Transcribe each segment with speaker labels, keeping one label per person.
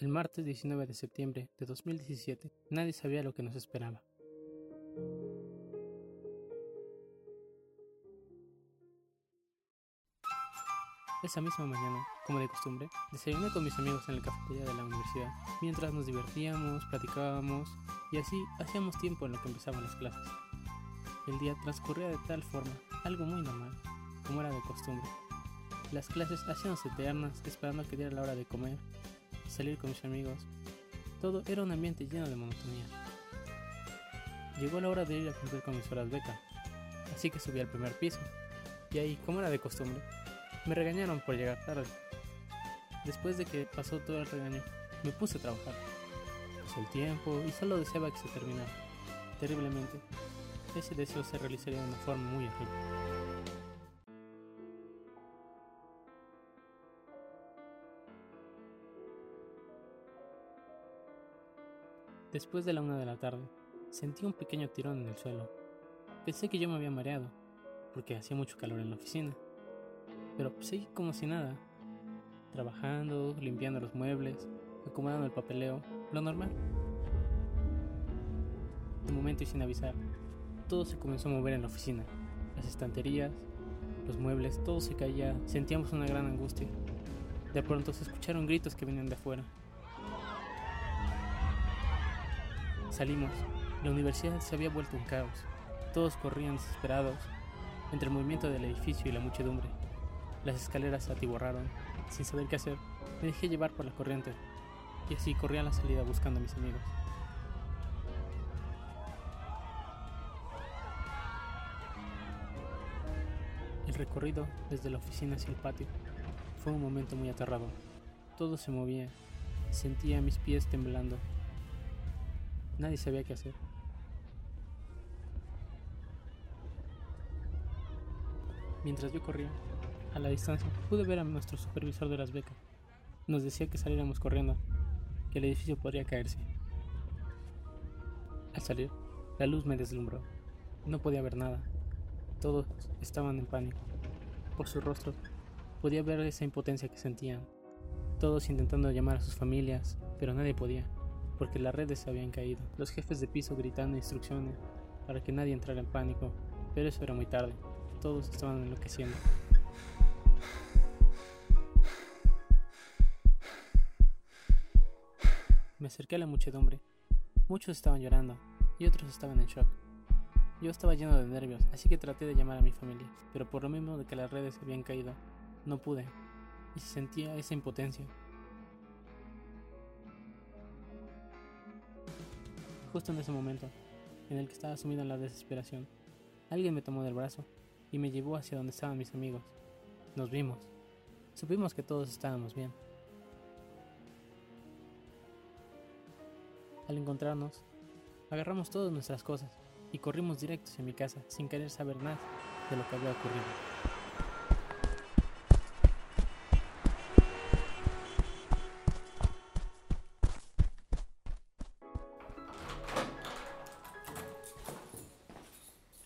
Speaker 1: El martes 19 de septiembre de 2017, nadie sabía lo que nos esperaba. Esa misma mañana, como de costumbre, desayuné con mis amigos en la cafetería de la universidad, mientras nos divertíamos, platicábamos y así hacíamos tiempo en lo que empezaban las clases. El día transcurría de tal forma, algo muy normal, como era de costumbre. Las clases hacíamos eternas, esperando que diera la hora de comer, salir con mis amigos. Todo era un ambiente lleno de monotonía. Llegó la hora de ir a cumplir con mis horas beca, así que subí al primer piso, y ahí, como era de costumbre, me regañaron por llegar tarde. Después de que pasó todo el regaño, me puse a trabajar. Pasó el tiempo y solo deseaba que se terminara. Terriblemente, ese deseo se realizaría de una forma muy horrible. Después de la una de la tarde, sentí un pequeño tirón en el suelo. Pensé que yo me había mareado, porque hacía mucho calor en la oficina. Pero seguí como si nada, trabajando, limpiando los muebles, acomodando el papeleo, lo normal. De momento y sin avisar, todo se comenzó a mover en la oficina. Las estanterías, los muebles, todo se caía, sentíamos una gran angustia. De pronto se escucharon gritos que venían de afuera. Salimos. La universidad se había vuelto un caos. Todos corrían desesperados entre el movimiento del edificio y la muchedumbre. Las escaleras se atiborraron. Sin saber qué hacer, me dejé llevar por la corriente y así corrí a la salida buscando a mis amigos. El recorrido desde la oficina hacia el patio fue un momento muy aterrador. Todo se movía, sentía mis pies temblando Nadie sabía qué hacer. Mientras yo corría, a la distancia, pude ver a nuestro supervisor de las becas. Nos decía que saliéramos corriendo, que el edificio podría caerse. Al salir, la luz me deslumbró. No podía ver nada. Todos estaban en pánico. Por sus rostros podía ver esa impotencia que sentían. Todos intentando llamar a sus familias, pero nadie podía porque las redes se habían caído. Los jefes de piso gritando instrucciones para que nadie entrara en pánico, pero eso era muy tarde. Todos estaban enloqueciendo. Me acerqué a la muchedumbre. Muchos estaban llorando y otros estaban en shock. Yo estaba lleno de nervios, así que traté de llamar a mi familia, pero por lo mismo de que las redes habían caído, no pude, y sentía esa impotencia. Justo en ese momento, en el que estaba sumido en la desesperación, alguien me tomó del brazo y me llevó hacia donde estaban mis amigos. Nos vimos. Supimos que todos estábamos bien. Al encontrarnos, agarramos todas nuestras cosas y corrimos directos a mi casa sin querer saber nada de lo que había ocurrido.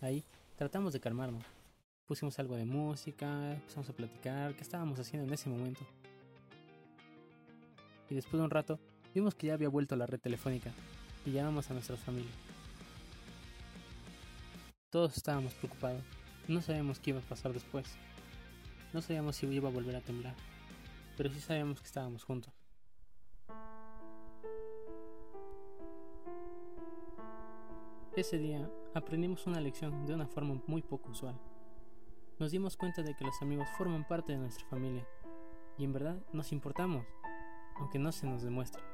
Speaker 1: Ahí tratamos de calmarnos. Pusimos algo de música, empezamos a platicar qué estábamos haciendo en ese momento. Y después de un rato, vimos que ya había vuelto la red telefónica y llamamos a nuestra familia. Todos estábamos preocupados. No sabíamos qué iba a pasar después. No sabíamos si iba a volver a temblar. Pero sí sabíamos que estábamos juntos. Ese día aprendimos una lección de una forma muy poco usual. Nos dimos cuenta de que los amigos forman parte de nuestra familia y en verdad nos importamos, aunque no se nos demuestre.